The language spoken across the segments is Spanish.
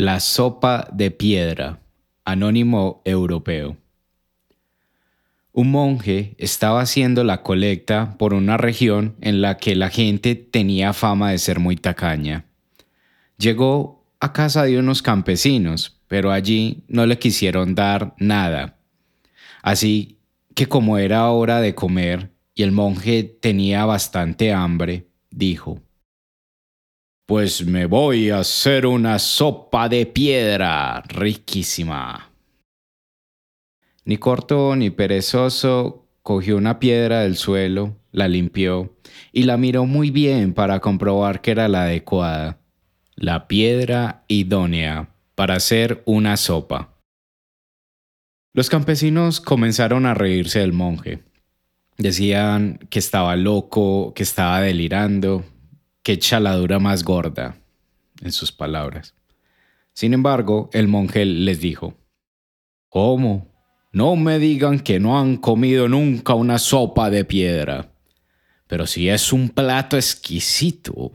La sopa de piedra, anónimo europeo. Un monje estaba haciendo la colecta por una región en la que la gente tenía fama de ser muy tacaña. Llegó a casa de unos campesinos, pero allí no le quisieron dar nada. Así que como era hora de comer y el monje tenía bastante hambre, dijo, Pues me voy a hacer una sopa de piedra riquísima. Ni corto ni perezoso, cogió una piedra del suelo, la limpió y la miró muy bien para comprobar que era la adecuada, la piedra idónea para hacer una sopa. Los campesinos comenzaron a reírse del monje. Decían que estaba loco, que estaba delirando, que chaladura más gorda, en sus palabras. Sin embargo, el monje les dijo, ¿Cómo? No me digan que no han comido nunca una sopa de piedra. Pero si es un plato exquisito.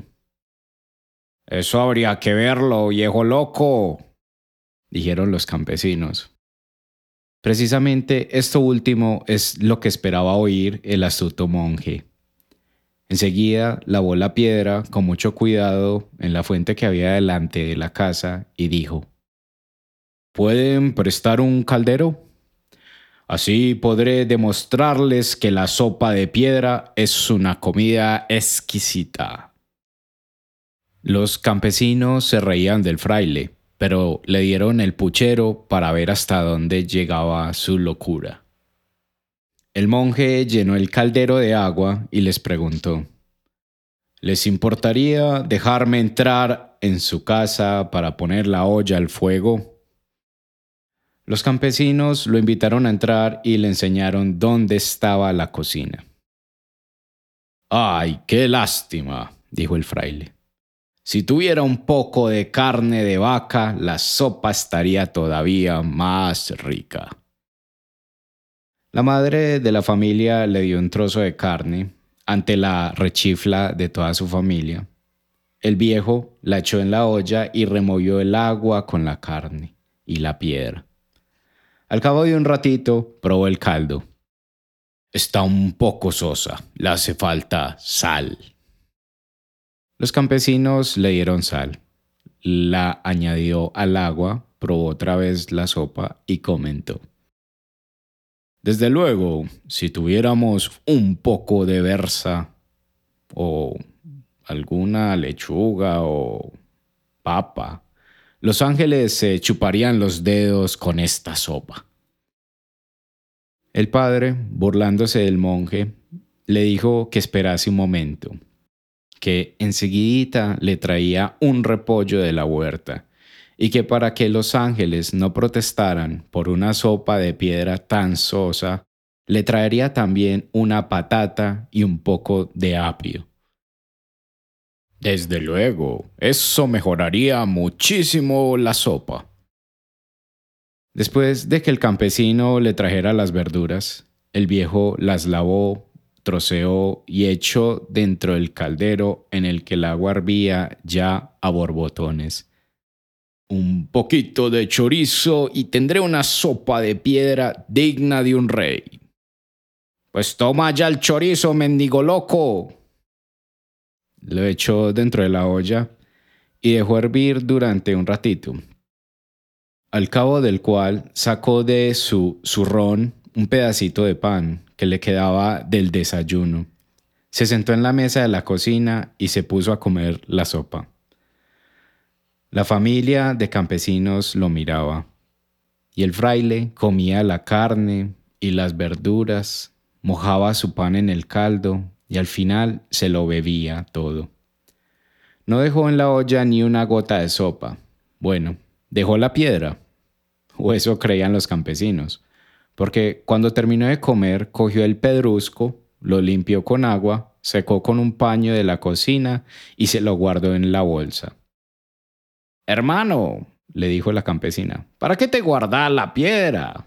Eso habría que verlo, viejo loco, dijeron los campesinos. Precisamente esto último es lo que esperaba oír el astuto monje. Enseguida lavó la piedra con mucho cuidado en la fuente que había delante de la casa y dijo, ¿Pueden prestar un caldero? Así podré demostrarles que la sopa de piedra es una comida exquisita. Los campesinos se reían del fraile, pero le dieron el puchero para ver hasta dónde llegaba su locura. El monje llenó el caldero de agua y les preguntó, ¿Les importaría dejarme entrar en su casa para poner la olla al fuego? Los campesinos lo invitaron a entrar y le enseñaron dónde estaba la cocina. ¡Ay, qué lástima! dijo el fraile. Si tuviera un poco de carne de vaca, la sopa estaría todavía más rica. La madre de la familia le dio un trozo de carne ante la rechifla de toda su familia. El viejo la echó en la olla y removió el agua con la carne y la piedra. Al cabo de un ratito, probó el caldo. Está un poco sosa, le hace falta sal. Los campesinos le dieron sal. La añadió al agua, probó otra vez la sopa y comentó. Desde luego, si tuviéramos un poco de versa o alguna lechuga o papa, los ángeles se chuparían los dedos con esta sopa. El padre, burlándose del monje, le dijo que esperase un momento, que enseguida le traía un repollo de la huerta, y que para que los ángeles no protestaran por una sopa de piedra tan sosa, le traería también una patata y un poco de apio. Desde luego, eso mejoraría muchísimo la sopa. Después de que el campesino le trajera las verduras, el viejo las lavó, troceó y echó dentro del caldero en el que el agua hervía ya a borbotones. Un poquito de chorizo y tendré una sopa de piedra digna de un rey. Pues toma ya el chorizo, mendigo loco, lo echó dentro de la olla y dejó hervir durante un ratito, al cabo del cual sacó de su zurrón un pedacito de pan que le quedaba del desayuno. Se sentó en la mesa de la cocina y se puso a comer la sopa. La familia de campesinos lo miraba, y el fraile comía la carne y las verduras, mojaba su pan en el caldo y al final se lo bebía todo. No dejó en la olla ni una gota de sopa. Bueno, dejó la piedra. O eso creían los campesinos. Porque cuando terminó de comer, cogió el pedrusco, lo limpió con agua, secó con un paño de la cocina y se lo guardó en la bolsa. Hermano, le dijo la campesina, ¿para qué te guardas la piedra?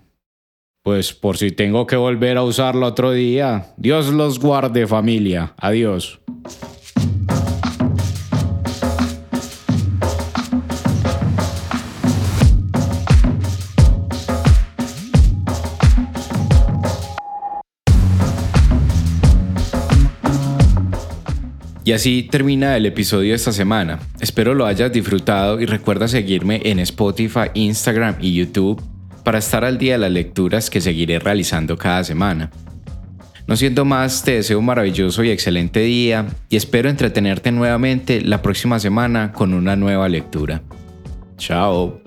Pues por si tengo que volver a usarlo otro día. Dios los guarde familia. Adiós. Y así termina el episodio de esta semana. Espero lo hayas disfrutado y recuerda seguirme en Spotify, Instagram y YouTube para estar al día de las lecturas que seguiré realizando cada semana. No siendo más, te deseo un maravilloso y excelente día y espero entretenerte nuevamente la próxima semana con una nueva lectura. Chao.